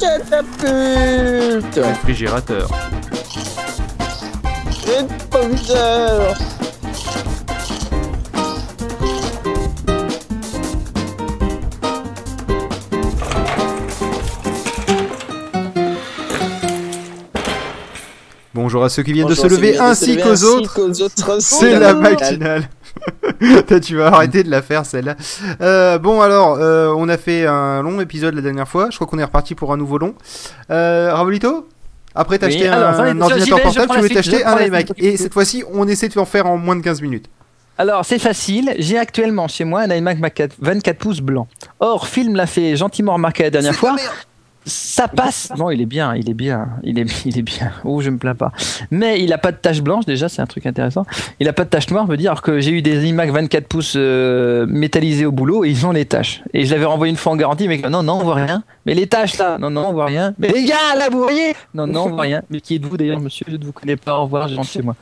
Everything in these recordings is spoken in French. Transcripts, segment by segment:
catapulte Réfrigérateur. Bonjour à ceux qui viennent de se Bonjour, lever de se ainsi lever qu'aux autres. qu'aux autres. C'est la matinale. Tu vas arrêter de la faire celle-là. Euh, bon alors, euh, on a fait un long épisode la dernière fois. Je crois qu'on est reparti pour un nouveau long. Euh, Ravolito Après t'as Oui, acheté alors, un, un ordinateur vais, portable, tu suite, t'acheter un iMac. Et cette fois-ci, on essaie de en faire en moins de 15 minutes. Alors, c'est facile. J'ai actuellement chez moi un iMac Mac 4 24 pouces blanc. Or, Film l'a fait gentiment remarquer la dernière fois. Ça passe. Non, il est bien, il est bien, il est, il est bien. Oh, je me plains pas. Mais il a pas de tache blanche déjà, c'est un truc intéressant. Il a pas de tache noire, veut dire que j'ai eu des iMac 24 pouces euh, métallisés au boulot et ils ont les taches. Et je l'avais renvoyé une fois en garantie, mais non, non, on voit rien. Mais les taches là, non, non, on voit rien. Mais les gars, là, vous voyez Non, non, on voit rien. Mais qui êtes-vous d'ailleurs, monsieur? Je ne vous connais pas. Au revoir, je rentre chez moi.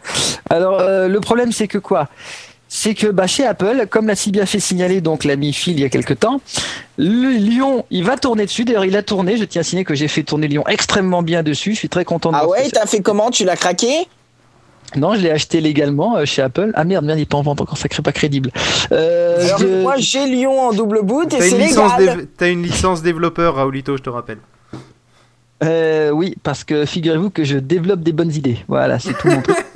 Alors, euh, le problème, c'est que quoi? C'est que bah, chez Apple, comme l'a si bien fait signaler donc l'ami Phil il y a quelques temps, le Lyon, il va tourner dessus. D'ailleurs, il a tourné. Je tiens à signer que j'ai fait tourner Lyon extrêmement bien dessus. Je suis très content de Ah ouais, t'as fait comment? Tu l'as craqué? Non, je l'ai acheté légalement euh, chez Apple. Ah merde, merde, il est pas en vente encore, ça crée pas crédible. Euh, Alors je- moi j'ai Lyon en double boot et T'as c'est une, licence légal. dév- t'as une licence développeur, Raoulito, je te rappelle. euh, oui, parce que figurez-vous que je développe des bonnes idées. Voilà, c'est tout mon truc.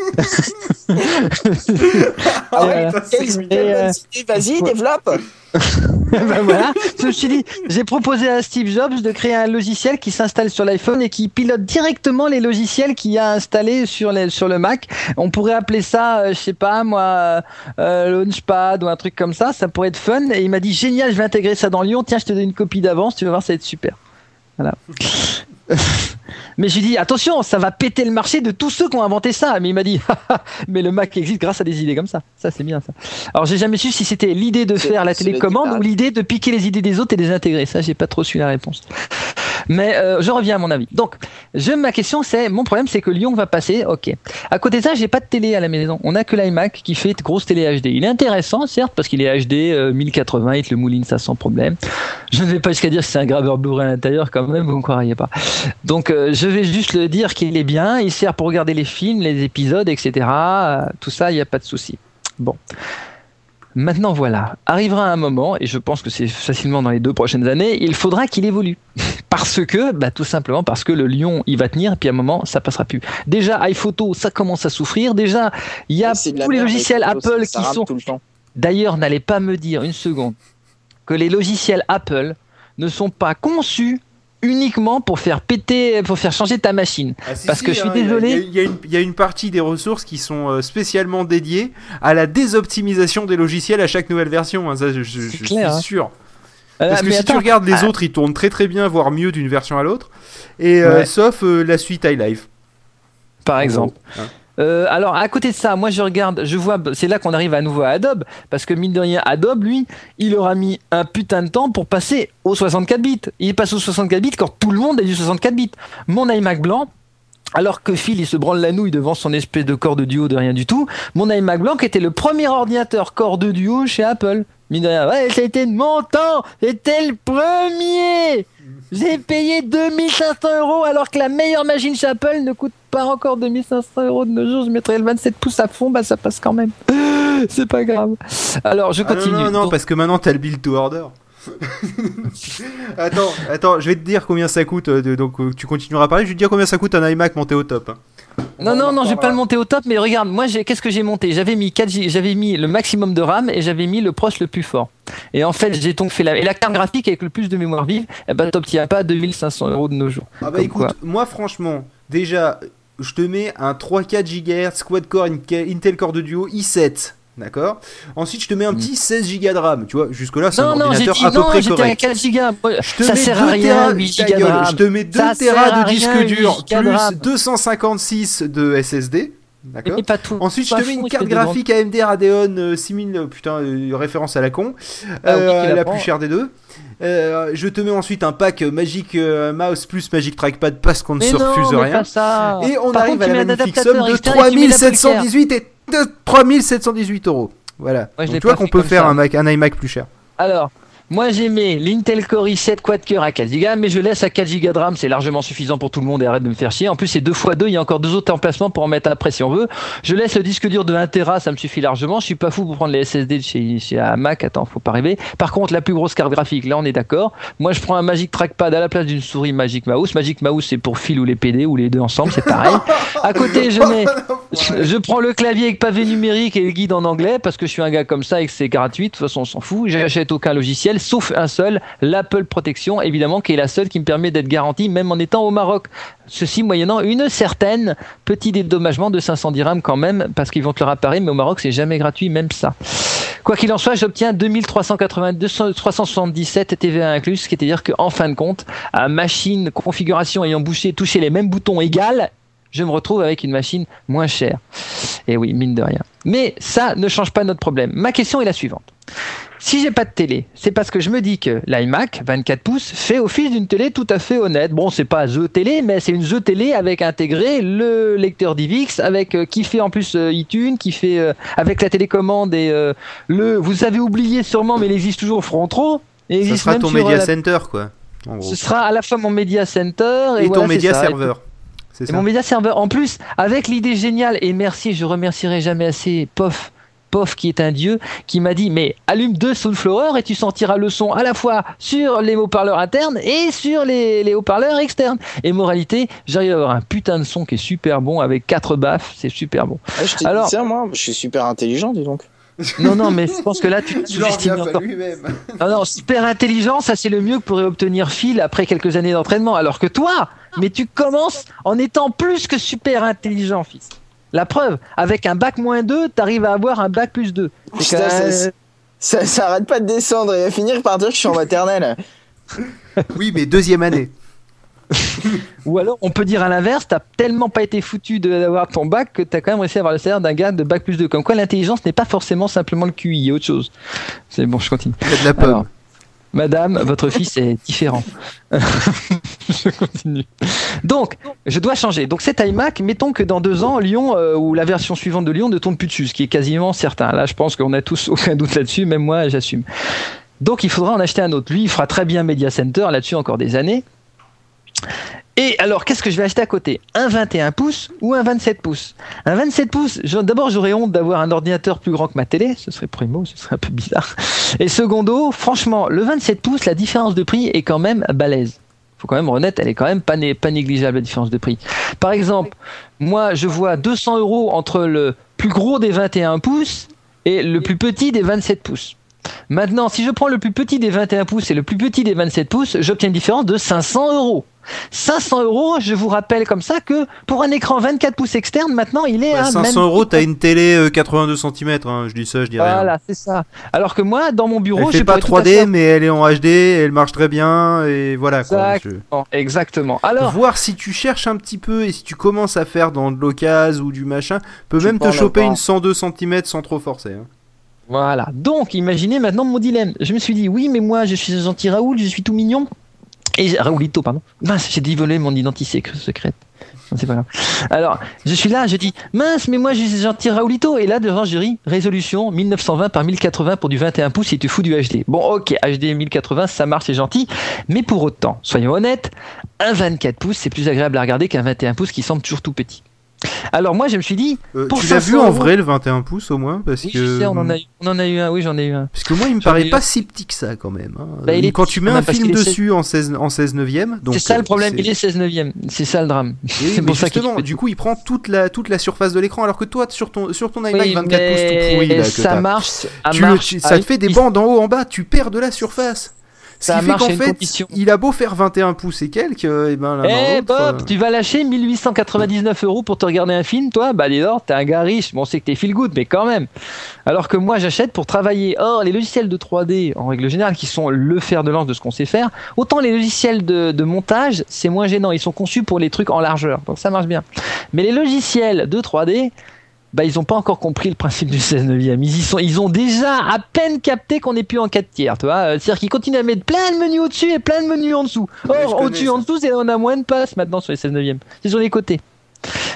Ah ouais, Euh, quelle- et, quelle euh, bonne idée. Vas-y, ouais. développe. ben voilà, je me suis dit, j'ai proposé à Steve Jobs de créer un logiciel qui s'installe sur l'iPhone et qui pilote directement les logiciels qu'il y a installés sur, les- sur le Mac. On pourrait appeler ça, euh, je sais pas moi, euh, Launchpad ou un truc comme ça, ça pourrait être fun. Et il m'a dit, génial, je vais intégrer ça dans Lyon, tiens, je te donne une copie d'avance, tu vas voir, ça va être super. Voilà. Mais j'ai dit attention, ça va péter le marché de tous ceux qui ont inventé ça. Mais il m'a dit, mais le Mac existe grâce à des idées comme ça. Ça c'est bien ça. Alors j'ai jamais su si c'était l'idée de faire la télécommande ou l'idée de piquer les idées des autres et les intégrer. Ça j'ai pas trop su la réponse. Mais euh, je reviens à mon avis. Donc je, ma question c'est, mon problème c'est que Lyon va passer. Ok. À côté de ça, j'ai pas de télé à la maison. On a que l'iMac qui fait grosse télé HD. Il est intéressant certes parce qu'il est HD euh, 1080 et le mouline ça sans problème. Je ne vais pas jusqu'à dire que c'est un graveur Blu-ray à l'intérieur quand même, vous ne croiriez pas. Donc euh, je vais juste le dire qu'il est bien, il sert pour regarder les films, les épisodes, etc. Euh, tout ça, il n'y a pas de souci. Bon. Maintenant voilà, arrivera un moment, et je pense que c'est facilement dans les deux prochaines années, il faudra qu'il évolue. Parce que, bah, tout simplement parce que le lion, il va tenir, et puis à un moment, ça passera plus. Déjà, iPhoto, ça commence à souffrir. Déjà, il y a tous les logiciels Apple qui sont. D'ailleurs, n'allez pas me dire une seconde que les logiciels Apple ne sont pas conçus uniquement pour faire péter, pour faire changer ta machine. Parce que je suis hein, désolé. Il y, a- y une- il y a une partie des ressources qui sont euh, spécialement dédiées à la désoptimisation des logiciels à chaque nouvelle version. hein, ça, je, je- je clair, suis hein. sûr. Euh, Parce que mais si tu regardes les ah, autres, ils tournent très très bien, voire mieux d'une version à l'autre. Et euh, sauf euh, la suite iLife. par exemple. Hein. Euh, alors à côté de ça, moi je regarde, je vois, c'est là qu'on arrive à nouveau à Adobe, parce que mine de rien, Adobe, lui, il aura mis un putain de temps pour passer aux 64 bits. Il passe aux 64 bits quand tout le monde est du 64 bits. Mon iMac blanc, alors que Phil il se branle la nouille devant son espèce de corps de duo de rien du tout, mon iMac blanc qui était le premier ordinateur corps de duo chez Apple. Mine de rien, ouais, c'était de mon temps, c'était le premier. J'ai payé 2500 euros alors que la meilleure machine chez Apple ne coûte pas encore 2500 euros de nos jours. Je mettrais le 27 pouces à fond, bah ça passe quand même. C'est pas grave. Alors je Ah non, continue. non, non, Donc, parce que maintenant t'as le build to order. attends, attends, je vais te dire combien ça coûte. euh, de- donc euh, tu continueras à parler. Je vais te dire combien ça coûte un iMac monté au top. Non, non, non, je vais pas le monter au top, mais regarde, moi, j'ai, qu'est-ce que j'ai monté? J'avais mis 4 G- j'avais mis le maximum de RAM et j'avais mis le proche le plus fort. Et en fait, j'ai donc fait la, et la carte graphique avec le plus de mémoire vive, eh ben, t'obtiens pas 2500 euros de nos jours. Ah bah Comme écoute, quoi. moi franchement, déjà, je te mets un 3-4 GHz quad core Inca- Intel Core de Duo i7. D'accord Ensuite, je te mets un petit 16 Go de RAM. Tu vois, jusque-là, c'est un. Non, ordinateur dit à peu non, près j'étais à correct. 4 gigas. Moi, Je te ça mets sert 2 à rien, Tera, 8 ta gigas de gueule, RAM. je te mets 2 Ça Tera de disque rien, 8 dur plus RAM. 256 de SSD. D'accord Et pas tout. Ensuite, je te mets une carte graphique AMD Radeon euh, 6000, euh, putain, euh, référence à la con, Ah euh, la plus chère des deux. Euh, je te mets ensuite un pack Magic euh, Mouse plus Magic Trackpad parce qu'on ne se refuse mais rien. pas ça. Et on Par arrive contre, à la magnifique somme de externe et tu mets l'Apple Care. 3718 et de 3718 euros. Voilà. Ouais, Donc tu vois qu'on peut faire un, Mac, un iMac plus cher. Alors, Moi j'aimais l'Intel Core i7 quad-core à 4 Go, mais je laisse à 4 Go de RAM, c'est largement suffisant pour tout le monde et arrête de me faire chier. En plus c'est 2 x 2, il y a encore deux autres emplacements pour en mettre après si on veut. Je laisse le disque dur de 1 Tera, ça me suffit largement. Je suis pas fou pour prendre les SSD de chez, chez Mac, attends, faut pas rêver. Par contre, la plus grosse carte graphique, là on est d'accord. Moi je prends un Magic Trackpad à la place d'une souris Magic Mouse. Magic Mouse c'est pour fil ou les PD ou les deux ensemble, c'est pareil. à côté je mets, je prends le clavier avec pavé numérique et le guide en anglais parce que je suis un gars comme ça et que c'est gratuit. De toute façon on s'en fout. J'achète aucun logiciel sauf un seul, l'Apple Protection, évidemment, qui est la seule qui me permet d'être garanti même en étant au Maroc. Ceci moyennant une certaine petit dédommagement de 500 dirhams quand même, parce qu'ils vont te le réparer, mais au Maroc c'est jamais gratuit, même ça. Quoi qu'il en soit, j'obtiens 2377 TVA inclus, ce qui est à dire qu'en fin de compte, à machine configuration ayant bouché, touché les mêmes boutons égales, je me retrouve avec une machine moins chère. Et oui, mine de rien. Mais ça ne change pas notre problème. Ma question est la suivante. Si j'ai pas de télé, c'est parce que je me dis que l'iMac 24 pouces fait office d'une télé tout à fait honnête. Bon, c'est pas The Télé, mais c'est une The Télé avec intégré le lecteur DivX, avec euh, qui fait en plus euh, iTunes, qui fait euh, avec la télécommande et le. Vous avez oublié sûrement, mais il existe toujours Frontro. Existe sera ton media center, quoi. En gros. Ce sera à la fois mon media center et, Et voilà, ton media ça. C'est Et ça. mon média serveur, en plus, avec l'idée géniale, et merci, je remercierai jamais assez POF, POF qui est un dieu, qui m'a dit, mais allume deux Soundflower et tu sentiras le son à la fois sur les haut-parleurs internes et sur les, les haut-parleurs externes. Et moralité, j'arrive à avoir un putain de son qui est super bon avec quatre baffes, c'est super bon. Ah, je Alors- dit ça, moi, je suis super intelligent, dis donc. Non, non, mais je pense que là, tu revient pas encore. lui-même. Non, non, super intelligent, ça c'est le mieux que pourrait obtenir Phil après quelques années d'entraînement. Alors que toi, mais tu commences en étant plus que super intelligent, fils. La preuve, avec un bac moins 2, t'arrives à avoir un bac plus 2. C'est Putain, quand ça, ça, ça, ça arrête pas de descendre. Il va finir par dire que je suis en maternelle. Oui, mais deuxième année. Ou alors, on peut dire à l'inverse, t'as tellement pas été foutu de- d'avoir ton bac que t'as quand même réussi à avoir le salaire d'un gars de bac plus 2. Comme quoi, l'intelligence n'est pas forcément simplement le QI, il y a autre chose. C'est bon, je continue. Il y a de la. Alors, Madame, votre fils est différent. je continue. Donc, je dois changer. Donc, cet iMac, mettons que dans deux ans, Lyon, euh, ou la version suivante de Lyon, ne tombe plus dessus, ce qui est quasiment certain. Là, je pense qu'on a tous aucun doute là-dessus, même moi, j'assume. Donc, il faudra en acheter un autre. Lui, il fera très bien Media Center, là-dessus encore des années. Et alors, qu'est-ce que je vais acheter à côté? Un 21 pouces ou un 27 pouces? Un 27 pouces, d'abord, j'aurais honte d'avoir un ordinateur plus grand que ma télé, ce serait primo, ce serait un peu bizarre. Et secondo, franchement, le 27 pouces, la différence de prix est quand même balèze. Faut quand même honnête, elle est quand même pas, né- pas négligeable la différence de prix. Par exemple, moi je vois 200 euros entre le plus gros des 21 pouces et le plus petit des 27 pouces. Maintenant, si je prends le plus petit des 21 pouces et le plus petit des 27 pouces, j'obtiens une différence de 500 euros. 500 euros, je vous rappelle comme ça que pour un écran 24 pouces externe, maintenant il est Bah, à 500 même euros, t'as une télé euh, 82 cm. Je dis ça, je rien. Voilà, c'est ça. Alors que moi, dans mon bureau, Elle je pas pourrais tout à 3D, fait- mais elle est en HD, elle marche très bien, et voilà quoi. Je- Exactement. Exactement. Alors, Voir si tu cherches un petit peu et si tu commences à faire dans de l'occasion ou du machin, peut même te choper une 102 cm sans trop forcer. hein. Voilà. Donc, imaginez maintenant mon dilemme. Je me suis dit, oui, mais moi, je suis un gentil Raoul, je suis tout mignon. Et Raoulito, pardon. Mince, j'ai dévoilé mon identité secrète. C'est pas grave. Alors, je suis là, je dis, mince, mais moi, je suis gentil Raoulito. Et là, devant, ris, résolution 1920 par 1080 pour du 21 pouces et tu fous du HD. Bon, ok, HD 1080, ça marche, c'est gentil. Mais pour autant, soyons honnêtes, un 24 pouces, c'est plus agréable à regarder qu'un 21 pouces qui semble toujours tout petit. Alors, moi, je me suis dit, Euh, Pour tu l'as 500 vu en euros. vrai le 21 pouces au moins parce oui, que je sais, on en, a eu, on en a eu un, oui, j'en ai eu un. parce que moi il me paraît eu pas un. si petit que ça quand même. hein. Bah, il est quand petit tu mets un film dessus en 16 en 16 neuvième, C'est ça euh, le problème, il est 16 neuvième. C'est ça le drame. Oui, mais pour ça justement, fait du coup, il prend toute la toute la surface de l'écran, alors que toi, sur ton sur ton iMac Oui, 24 pouces tout pourri là, que ça marche, ça tu marche. ça te fait des bandes en haut en bas, tu perds de la surface. Ça qu'en une fait, condition. il a beau faire 21 pouces et quelques, et ben l'un dans Eh l'autre, Bob, euh, tu vas lâcher 1899 euros pour te regarder un film, toi Bah dis t'es un gars riche. Bon, c'est que t'es feel good, mais quand même. Alors que moi, j'achète pour travailler. Or, les logiciels de 3D, en règle générale, qui sont le fer de lance de ce qu'on sait faire, autant les logiciels de, de montage, c'est moins gênant. Ils sont conçus pour les trucs en largeur, donc ça marche bien. Mais les logiciels de 3D, bah, ils n'ont pas encore compris le principe du 16 neuvième. Ils, y sont, ils ont déjà à peine capté qu'on n'est plus en 4 tiers, tu vois. Euh, C'est-à-dire qu'ils continuent à mettre plein de menus au-dessus et plein de menus en dessous. Or, au-dessus, en dessous, on a moins de passes maintenant sur les 16 neuvième. C'est sur les côtés.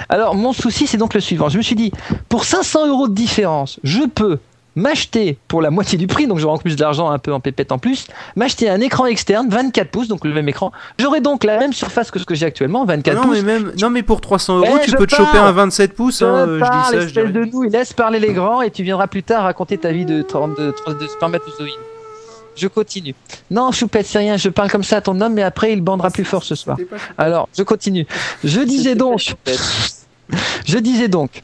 Alors, mon souci, c'est donc le suivant. Je me suis dit, pour 500 euros de différence, je peux m'acheter pour la moitié du prix, donc j'aurai en plus d'argent un peu en pépette en plus, m'acheter un écran externe 24 pouces, donc le même écran. J'aurai donc la même surface que ce que j'ai actuellement, 24 non, pouces. mais même, non, mais pour 300 euros, Eh, tu peux te choper un 27 pouces. Je hein, je parle, dis ça, je de nous, il laisse parler les grands et tu viendras plus tard raconter ta vie de, trente- de, de, de spermatozoïde. Je continue. Non, Choupette, c'est rien, je parle comme ça à ton homme, mais après il bandera plus fort ce soir. Alors, je continue. Je disais donc, je disais donc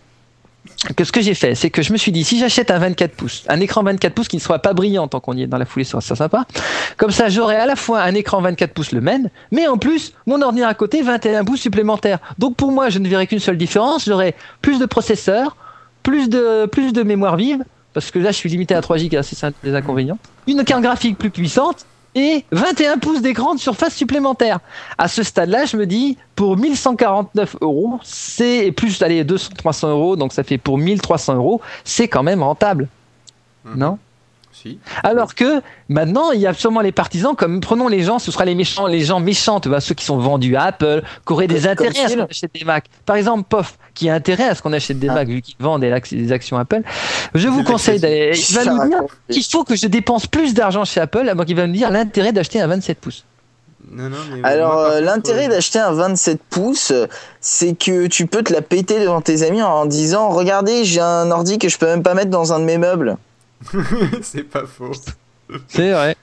que ce que j'ai fait, c'est que je me suis dit, si j'achète un 24 pouces, un écran 24 pouces qui ne soit pas brillant tant qu'on y est dans la foulée, ça sera sympa. Comme ça, j'aurai à la fois un écran 24 pouces le même, mais en plus, mon ordinateur à côté, 21 pouces supplémentaires. Donc pour moi, je ne verrai qu'une seule différence, j'aurai plus de processeur, plus de, plus de mémoire vive, parce que là, je suis limité à 3 Go, c'est ça des inconvénients, une carte graphique plus puissante, et 21 pouces d'écran de surface supplémentaire. À ce stade-là, je me dis, pour 1149 euros, c'est et plus, allez, 200, 300 euros, donc ça fait pour 1300 euros, c'est quand même rentable. Mhm. Non? Si. Alors que maintenant, il y a sûrement les partisans, comme prenons les gens, ce sera les méchants, les gens méchants, tu vois, ceux qui sont vendus à Apple, qui auraient des Comme intérêts à achète des Mac. Par exemple, POF, qui a intérêt à ce qu'on achète des Ah. Mac, vu qu'ils vendent des, ac- des actions Apple. Je vous conseille actions. d'aller. Il va nous dire qu'il faut que je dépense plus d'argent chez Apple, avant qu'il va me dire l'intérêt d'acheter un 27 pouces. Non, non, mais Alors, euh, l'intérêt euh, d'acheter un 27 pouces, c'est que tu peux te la péter devant tes amis en disant Regardez, j'ai un ordi que je peux même pas mettre dans un de mes meubles. c'est pas faux. C'est vrai.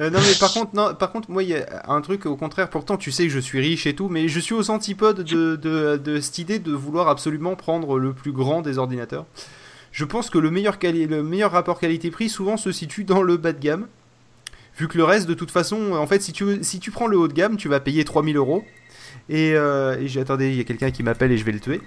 Euh, non mais par contre non par contre moi il y a un truc au contraire pourtant tu sais que je suis riche et tout mais je suis aux antipodes de, de, de cette idée de vouloir absolument prendre le plus grand des ordinateurs. Je pense que le meilleur, quali- le meilleur rapport qualité-prix souvent se situe dans le bas de gamme. Vu que le reste de toute façon en fait si tu, veux- si tu prends le haut de gamme tu vas payer 3000 euros. Et, euh, et j'ai attendez il y a quelqu'un qui m'appelle et je vais le tuer.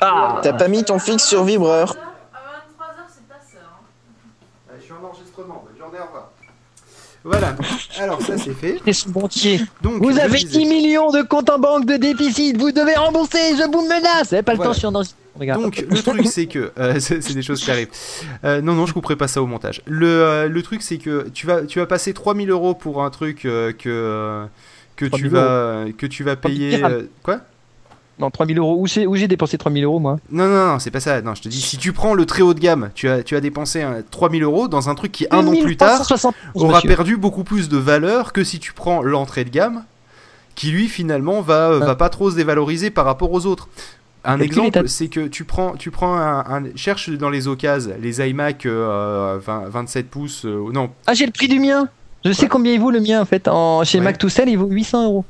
Ah T'as pas mis ton fixe sur vibreur. À 23h, c'est ta sœur. hein. Je suis en enregistrement, bonne journée, au revoir. Voilà, alors ça c'est fait. Et son banquier. Donc, Vous avez disais- 10 millions de comptes en banque de déficit, vous devez rembourser, je vous menace. Vous avez pas le Voilà. temps, je suis en. Regarde. Donc le truc c'est que euh, c'est des choses qui arrivent. Euh, non non je couperai pas ça au montage. Le, euh, le truc c'est que tu vas tu vas passer 3000 euros pour un truc que que tu 3000 vas que tu vas 3000 payer quoi? Non, 3000 euros. Où j'ai où j'ai dépensé 3000 euros, moi? Non non non c'est pas ça. Non je te dis si tu prends le très haut de gamme tu as tu as dépensé euh, 3000 euros dans un truc qui un an plus tard 1371, aura monsieur. perdu beaucoup plus de valeur que si tu prends l'entrée de gamme qui lui finalement va euh, va pas trop se dévaloriser par rapport aux autres. Un exemple, c'est que tu prends, tu prends un, un- cherche dans les occasions les iMac euh, 20 27 pouces, euh, non, Ah, j'ai le prix du mien. Je sais Ouais. combien il vaut le mien en fait. En, chez Ouais. Mac to Sell, il vaut 800 euros.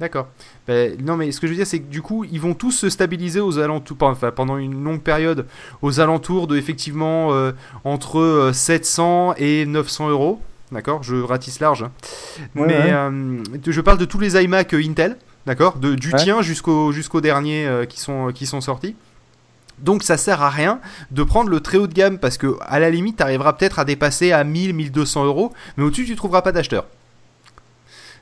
D'accord. Ben, non, mais ce que je veux dire, c'est que du coup, ils vont tous se stabiliser aux alentours, enfin, pendant une longue période, aux alentours de effectivement euh, entre euh, 700 et 900 euros. D'accord, je ratisse large. hein. Ouais, mais ouais. euh, je parle de tous les iMac euh, Intel, d'accord, de du Ouais. tien jusqu'au jusqu'au dernier euh, qui sont qui sont sortis. Donc ça sert à rien de prendre le très haut de gamme parce que à la limite tu arriveras peut-être à dépasser à 1000 1200 euros, mais au-dessus tu trouveras pas d'acheteur.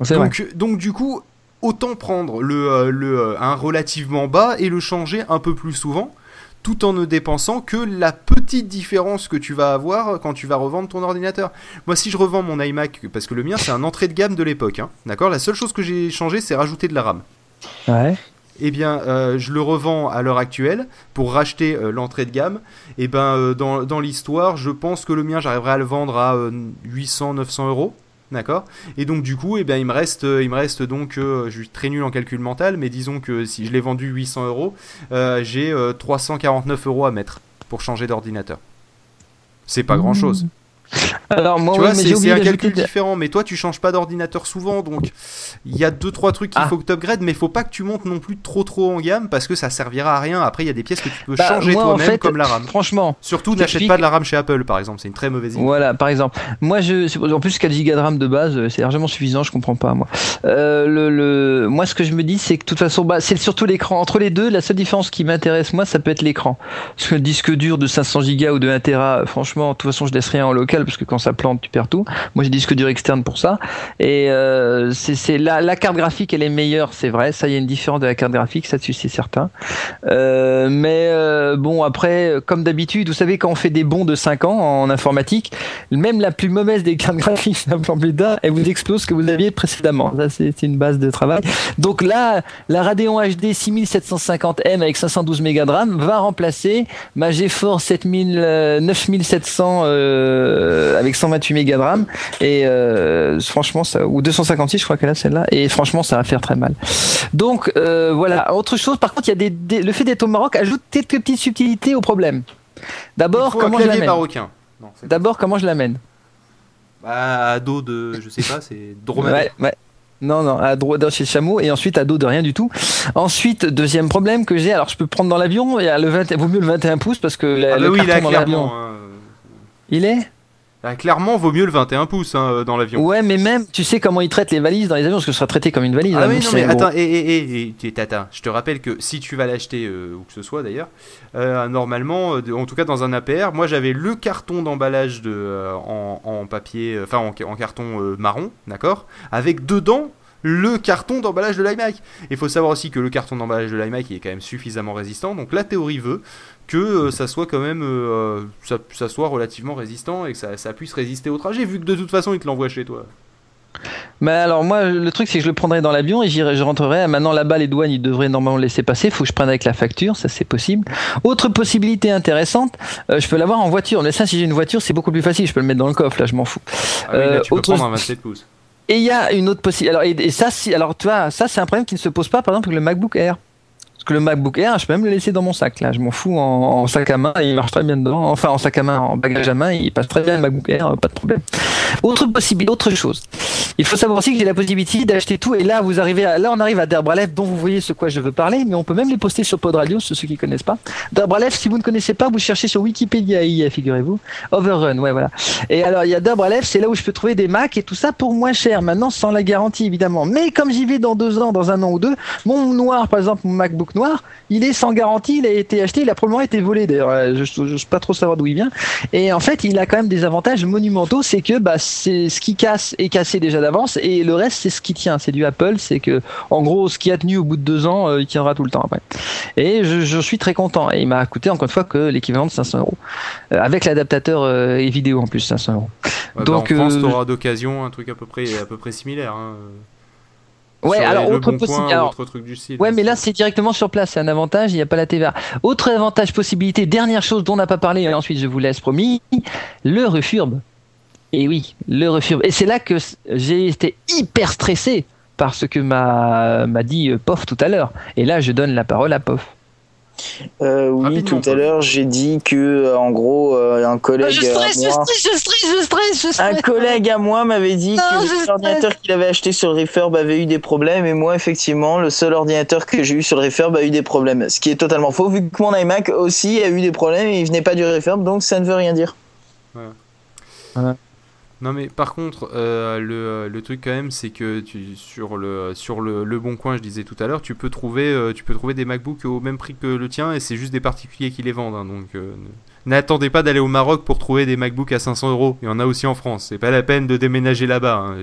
Donc, donc du coup, autant prendre le, euh, le, euh, un relativement bas et le changer un peu plus souvent, tout en ne dépensant que la petite différence que tu vas avoir quand tu vas revendre ton ordinateur. Moi, si je revends mon iMac, parce que le mien c'est un entrée de gamme de l'époque, hein, d'accord La seule chose que j'ai changé, c'est rajouter de la RAM. Ouais. Eh bien, euh, je le revends à l'heure actuelle pour racheter euh, l'entrée de gamme. Et ben, euh, dans, dans l'histoire, je pense que le mien, j'arriverai à le vendre à 800-900 euros. D'accord Et donc, du coup, eh bien, il me reste, euh, il me reste donc, euh, je suis très nul en calcul mental, mais disons que si je l'ai vendu 800 euros, euh, j'ai euh, 349 euros à mettre pour changer d'ordinateur. C'est pas grand chose. Alors moi, tu vois, c'est un calcul de- différent, mais toi tu changes pas d'ordinateur souvent, donc il y a deux trois trucs qu'il Ah. faut que tu upgrades, mais faut pas que tu montes non plus trop trop en gamme parce que ça servira à rien. Après, il y a des pièces que tu peux Bah, changer en toi-même, fait, comme la RAM. Franchement, Surtout, n'achète pas de la RAM chez Apple, par exemple, c'est une très mauvaise idée. Voilà, par exemple. Moi, je, en plus, 4 Go de RAM de base, euh, c'est largement suffisant, je comprends pas, moi. Euh, le, le, moi, ce que je me dis, c'est que de toute façon, bah, c'est surtout l'écran. Entre les deux, la seule différence qui m'intéresse, moi, ça peut être l'écran. Parce que disque dur de 500 Go ou de 1 Tera, franchement, de toute façon, je laisse rien en local. parce que quand ça plante, tu perds tout. Moi, j'ai disque dur externe pour ça. Et euh, c'est la, la carte graphique, elle est meilleure, c'est vrai. Ça, il y a une différence de la carte graphique, ça dessus c'est certain. Euh, mais euh, bon, après, comme d'habitude, vous savez, quand on fait des bons de 5 ans en informatique, même la plus mauvaise des cartes graphiques, simplement plus tard, elle vous explose ce que vous aviez précédemment. Ça, c'est une base de travail. Donc là, la Radeon HD 6750M avec 512 mégas de RAM va remplacer ma GeForce 7000, euh, 9700 euh, avec 128 mégas de RAM. Et euh, franchement, ça, ou 256, je crois qu'elle a celle-là. Et franchement, ça va faire très mal. Donc euh, voilà. Autre chose, par contre, il y a des, des- le fait d'être au Maroc ajoute quelques petites subtilités au problème. D'abord, un comment je l'amène D'abord, comment je l'amène Bah, à dos de, je sais pas, c'est dromadaire. Ouais, ouais. Non, non, à droite chez Chameau et ensuite à dos de rien du tout. Ensuite, deuxième problème que j'ai, alors je peux prendre dans l'avion, il y a le 20, vaut mieux le 21 pouces parce que la- Ah le bah oui, là, carton dans l'avion, hein. il est? Là, clairement, vaut mieux le 21 pouces hein, dans l'avion. Ouais, mais même, tu sais comment ils traitent les valises dans les avions, parce que ce sera traité comme une valise. Ah non, mais attends, et, et, et, et, tata, je te rappelle que si tu vas l'acheter, euh, ou que ce soit d'ailleurs, euh, normalement, euh, en tout cas dans un APR, moi j'avais le carton d'emballage de, euh, en, en papier, euh, enfin en, en carton euh, marron, d'accord Avec dedans le carton d'emballage de l'iMac. Il faut savoir aussi que le carton d'emballage de l'iMac est quand même suffisamment résistant, donc la théorie veut que euh, ça soit quand même euh, ça, ça soit relativement résistant et que ça, ça puisse résister au trajet, vu que de toute façon il te l'envoie chez toi. Mais alors moi, le truc c'est que je le prendrai dans l'avion et j'irai, je rentrerai. Maintenant là-bas, les douanes, ils devraient normalement le laisser passer. Faut que je prenne avec la facture, ça c'est possible. Autre possibilité intéressante, euh, je peux l'avoir en voiture. Mais ça, si j'ai une voiture, c'est beaucoup plus facile. Je peux le mettre dans le coffre. Là, je m'en fous. Ah oui, là tu peux autre- prendre un 27 pouces. Et il y a une autre possibilité. Alors, et, et ça, si, alors tu vois, ça c'est un problème qui ne se pose pas, par exemple, avec le MacBook Air. Que le MacBook Air, je peux même le laisser dans mon sac. Là, je m'en fous en, sac à main, il marche très bien dedans. Enfin, en sac à main, en bagage à main, il passe très bien le MacBook Air, pas de problème. Autre possibilité, autre chose. Il faut savoir aussi que j'ai la possibilité d'acheter tout. Et là, vous arrivez, là, on arrive à Derbralev, dont vous voyez ce quoi je veux parler, mais on peut même les poster sur Pod Radio, ceux qui connaissent pas. Derbralev, si vous ne connaissez pas, vous cherchez sur Wikipédia, figurez-vous. Overrun, ouais, voilà. Et alors, il y a Derbralev, c'est là où je peux trouver des Macs et tout ça pour moins cher. Maintenant, sans la garantie, évidemment. Mais comme j'y vais dans deux ans, dans un an ou deux, mon noir, par exemple, mon MacBook noir, il est sans garantie, il a été acheté, il a probablement été volé d'ailleurs. Euh, Je ne sais pas trop savoir d'où il vient. Et en fait, il a quand même des avantages monumentaux, c'est que bah, c'est ce qui casse est cassé déjà d'avance et le reste c'est ce qui tient. C'est du Apple, c'est que en gros ce qui a tenu au bout de deux ans, euh, il tiendra tout le temps après. Et je, je suis très content. Et il m'a coûté encore une fois que l'équivalent de 500 euros Euh, avec l'adaptateur euh, et vidéo en plus 500 euros. Ouais, Donc, bah, en France, t'auras d'occasion un truc à peu près, à peu près similaire. Hein. Ouais, Sur alors autre Bon Coin, possibilité. alors, autre truc du style. Ouais, mais là c'est directement sur place, c'est un avantage, il n'y a pas la TVA. Autre avantage, possibilité, dernière chose dont on n'a pas parlé, et ensuite je vous laisse promis, le refurb. Et oui, le refurb. Et c'est là que j'ai été hyper stressé par ce que m'a m'a dit euh, Pof tout à l'heure. Et là je donne la parole à Pof. Euh, oui, Rapidement, tout à l'heure, j'ai dit que, euh, en gros, euh, un collègue Ah, je stresse, à je moi, stresse, je stresse, je stresse, je stresse. un collègue à moi m'avait dit Non, que je le seul ordinateur qu'il avait acheté sur le Refurb avait eu des problèmes, et moi, effectivement, le seul ordinateur que j'ai eu sur le Refurb a eu des problèmes. Ce qui est totalement faux, vu que mon iMac aussi a eu des problèmes et il venait pas du Refurb, donc ça ne veut rien dire. Non mais par contre, euh, le, le truc quand même, c'est que tu, sur le sur le, le bon coin, je disais tout à l'heure, tu peux trouver euh, tu peux trouver des MacBooks au même prix que le tien et c'est juste des particuliers qui les vendent. hein, donc euh, n'attendez pas d'aller au Maroc pour trouver des MacBooks à 500 euros. Il y en a aussi en France. C'est pas la peine de déménager là-bas. hein.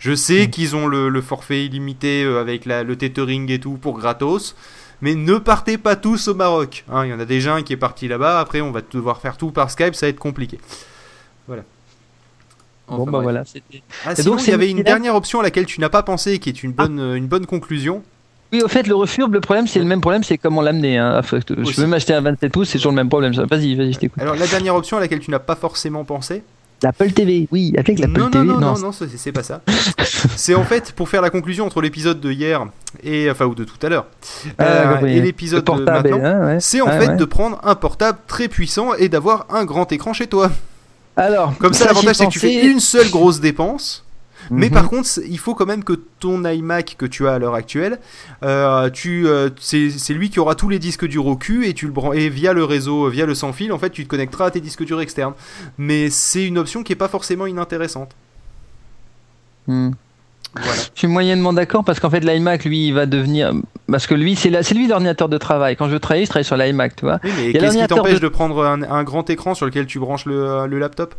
Je sais qu'ils ont le, le forfait illimité euh, avec la, le tethering et tout pour gratos. Mais ne partez pas tous au Maroc. hein. Il y en a déjà un qui est parti là-bas. Après, on va devoir faire tout par Skype. Ça va être compliqué. Voilà. Bon bah voilà. Ah, Et sinon, donc, il y avait une dernière option à laquelle tu n'as pas pensé et qui est une bonne, euh, une bonne conclusion. Oui, au fait, le refurb, le problème, c'est le même problème, c'est comment l'amener. Hein. Je peux même acheter un 27 pouces, c'est toujours le même problème. Vas-y, vas-y, je t'écoute. Alors, la dernière option à laquelle tu n'as pas forcément pensé. L'Apple TV, oui, avec l'Apple Non, non, TV. non, non, non, c'est c'est pas ça. c'est en fait pour faire la conclusion entre l'épisode de hier et enfin ou de tout à l'heure Ah, euh, et l'épisode de portable, maintenant. hein, ouais. C'est en fait ouais. de prendre un portable très puissant et d'avoir un grand écran chez toi. Alors, Comme ça, j'y l'avantage c'est que tu fais une seule grosse dépense. Mais Mhm. par contre, il faut quand même que ton iMac que tu as à l'heure actuelle, euh, tu, euh, c'est lui qui aura tous les disques durs au cul et tu le et via le réseau, via le sans fil, en fait, tu te connecteras à tes disques durs externes. Mais c'est une option qui est pas forcément inintéressante. Hmm. Voilà. Je suis moyennement d'accord parce qu'en fait l'iMac lui il va devenir parce que lui c'est la- c'est lui l'ordinateur de travail. Quand je veux travailler, je travaille sur l'iMac, tu vois. Oui, mais qu'est-ce qui t'empêche de- de... prendre un, un grand écran sur lequel tu branches le, le laptop?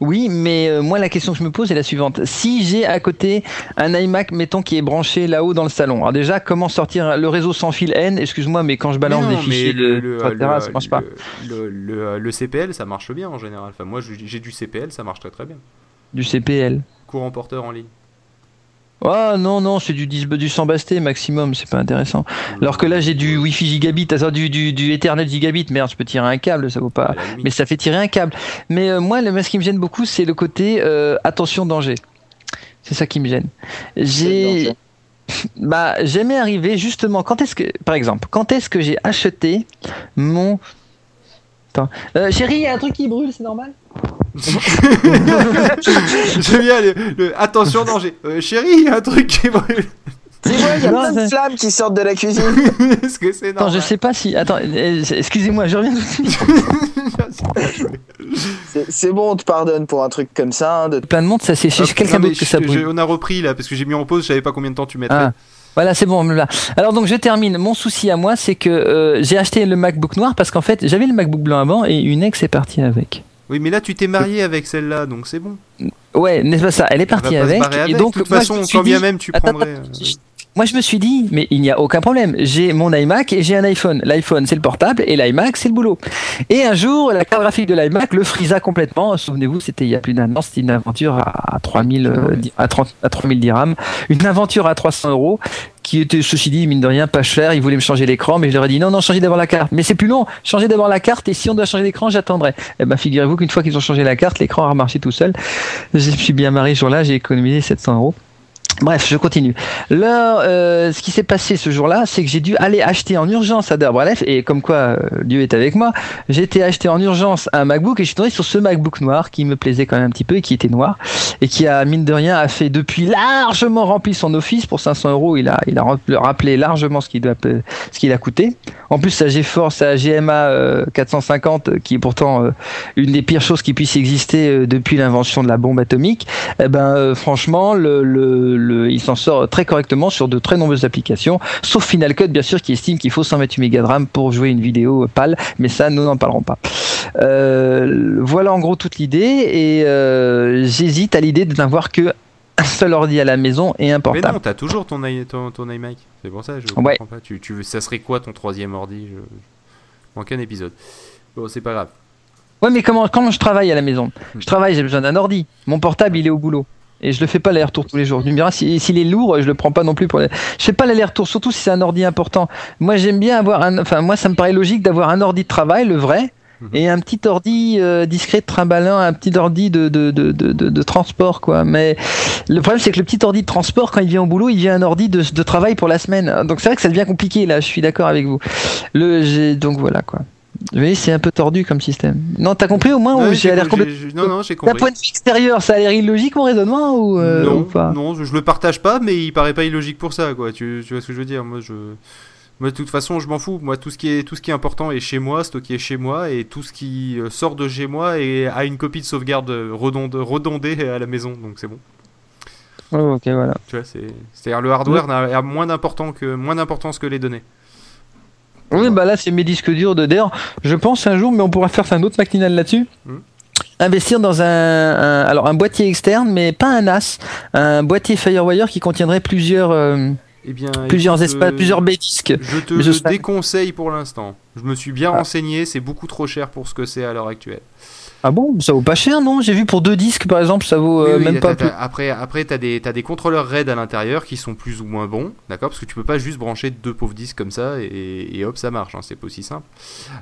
Oui, mais euh, moi la question que je me pose est la suivante. Si j'ai à côté un iMac, mettons, qui est branché là-haut dans le salon, alors déjà, comment sortir le réseau sans fil N? Excuse-moi, mais quand je balance des fichiers le, de le, 3 le- Tera, ça marche pas. le- CPL, ça marche bien en général. Enfin, moi, j'ai du CPL, ça marche très très bien. Du CPL. Courant porteur en ligne. Oh non, non, c'est du, 10 du 100 basté maximum, c'est pas intéressant. Alors que là, j'ai du Wi-Fi gigabit, ah, du, du, du Ethernet gigabit, merde, je peux tirer un câble, ça vaut pas. Mais ça fait tirer un câble. Mais euh, moi, le, ce qui me gêne beaucoup, c'est le côté euh, attention danger. C'est ça qui me gêne. J'ai, bah, j'aimais arriver justement. Quand est-ce que, par exemple, quand est-ce que j'ai acheté mon Attends. Euh, chérie, il y a un truc qui brûle, c'est normal J'aime bien le, le- attention danger. Euh, chérie, il y a un truc qui brûle. Dis-moi, il y a Non, plein de c'est- flammes qui sortent de la cuisine. Est-ce que c'est Attends, normal je sais pas si. Attends, euh, excusez-moi, je reviens tout de suite. C'est- C'est bon, on te pardonne pour un truc comme ça. hein, de... Plein de monde, ça c'est chez Hop, quelqu'un non, mais d'autre que ça je- brûle. on a repris là parce que j'ai mis en pause, je savais pas combien de temps tu mettrais. Ah. Voilà, c'est bon. Là. Alors donc je termine. Mon souci à moi, c'est que euh, j'ai acheté le MacBook noir parce qu'en fait j'avais le MacBook blanc avant et une ex est partie avec. Oui, mais là tu t'es marié avec celle-là, donc c'est bon. Ouais, n'est-ce pas ça Elle est partie avec. Et donc de toute moi, façon, quand bien même tu prendrais. attends, euh, Moi je me suis dit, mais il n'y a aucun problème. J'ai mon iMac et j'ai un iPhone. L'iPhone c'est le portable et l'iMac c'est le boulot. Et un jour, la carte graphique de l'iMac le frisa complètement. Souvenez-vous, c'était il y a plus d'un an. C'était une aventure à 3000 euh, di- à 30 à 3000 dirhams. Une aventure à 300 euros qui était ceci dit mine de rien pas cher. Ils voulaient me changer l'écran, mais je leur ai dit non non changez d'abord la carte. Mais c'est plus long. Changez d'abord la carte et si on doit changer l'écran, j'attendrai. Eh ben figurez-vous qu'une fois qu'ils ont changé la carte, l'écran a remarché tout seul. Je me suis bien marié ce jour-là. J'ai économisé 700 euros. Bref, je continue. Là, euh, ce qui s'est passé ce jour-là, c'est que j'ai dû aller acheter en urgence à Darbrelef, et comme quoi euh, Dieu est avec moi, j'ai été acheter en urgence un MacBook et je suis tombé sur ce MacBook noir qui me plaisait quand même un petit peu et qui était noir et qui a mine de rien a fait depuis largement rempli son office pour 500 euros. Il a il a rappelé largement ce qu'il doit ce qu'il a coûté. En plus, sa GeForce, sa GMA euh, 450, euh, qui est pourtant euh, une des pires choses qui puissent exister euh, depuis l'invention de la bombe atomique, eh ben euh, franchement, le, le, le- il s'en sort très correctement sur de très nombreuses applications, sauf Final Cut bien sûr qui estime qu'il faut 128 mégas de RAM pour jouer une vidéo pâle, mais ça nous n'en parlerons pas. Euh, voilà en gros toute l'idée et euh, j'hésite à l'idée de n'avoir que un seul ordi à la maison et un Mais portable. non, t'as toujours ton, i- ton, ton iMac. C'est pour ça, je Ouais. comprends pas. Tu, tu, veux- ça serait quoi ton troisième ordi? Je... je manque un épisode. Bon, c'est pas grave. Ouais, mais comment, quand je travaille à la maison? Hmm. Je travaille, j'ai besoin d'un ordi. Mon portable, il est au boulot. Et je le fais pas l'aller-retour tous les jours. Tu me diras, si- s'il est lourd, je le prends pas non plus pour. les- Je fais pas l'aller-retour, surtout si c'est un ordi important. Moi, j'aime bien avoir un. Enfin, moi, ça me paraît logique d'avoir un ordi de travail, le vrai, Mhm. et un petit ordi euh, discret de trimballant, un petit ordi de, de, de, de, transport, quoi. Mais le problème, c'est que le petit ordi de transport, quand il vient au boulot, il vient un ordi de, de travail pour la semaine. Donc, c'est vrai que ça devient compliqué, là. Je suis d'accord avec vous. Le, donc, voilà, quoi. Voyez, c'est un peu tordu comme système. Non, t'as compris au moins Ouais, ou j'ai l'air complètement. Non, non, j'ai D'un compris. point de vue extérieur, ça a l'air illogique mon raisonnement ou, euh, non, ou pas? non, je, le partage pas, mais il paraît pas illogique pour ça, quoi. Tu, tu vois ce que je veux dire? Moi, je, moi, de toute façon, je m'en fous. Moi, tout ce qui est, tout ce qui est important est chez moi, stocké chez moi, et tout ce qui euh, sort de chez moi et a une copie de sauvegarde redonde, redondée à la maison, donc c'est bon. Oh, Ok, voilà. Tu vois, c'est, c'est-à-dire le hardware n'a- a moins d'important que, moins d'importance que les données. Oui, bah là, c'est mes disques durs de d'ailleurs. Je pense un jour, mais on pourra faire un autre matinal là-dessus. Hmm. Investir dans un, un- alors un boîtier externe, mais pas un NAS, un boîtier FireWire qui contiendrait plusieurs, euh, Eh bien, plusieurs écoute, espaces, euh, plusieurs B disques. Je te je déconseille pour l'instant. Je me suis bien Ah. renseigné, c'est beaucoup trop cher pour ce que c'est à l'heure actuelle. Ah bon, ça vaut pas cher, non? J'ai vu pour deux disques, par exemple, ça vaut euh, Oui, oui, même pas. plus- Après, après t'as des, t'as des contrôleurs RAID à l'intérieur qui sont plus ou moins bons, d'accord? Parce que tu peux pas juste brancher deux pauvres disques comme ça et, et hop, ça marche, hein, c'est pas aussi simple.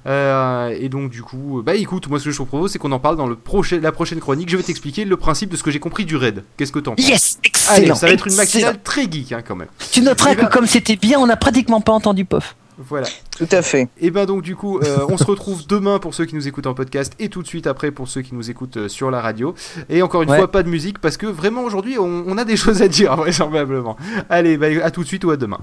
Euh, et donc, du coup, bah écoute, moi ce que je te propose, c'est qu'on en parle dans le prochain, la prochaine chronique. Je vais t'expliquer le principe de ce que j'ai compris du RAID. Qu'est-ce que t'en penses? Yes, Allez, excellent. ça va être une matinale très geek hein, quand même. Tu noteras Eh ben- que comme c'était bien, on n'a pratiquement pas entendu POF. Voilà. Tout à fait. Et ben donc du coup, euh, on se retrouve demain pour ceux qui nous écoutent en podcast et tout de suite après pour ceux qui nous écoutent euh, sur la radio. Et encore une Ouais. fois, pas de musique parce que vraiment aujourd'hui, on, on a des choses à dire vraisemblablement. Allez, bah, à tout de suite ou à demain.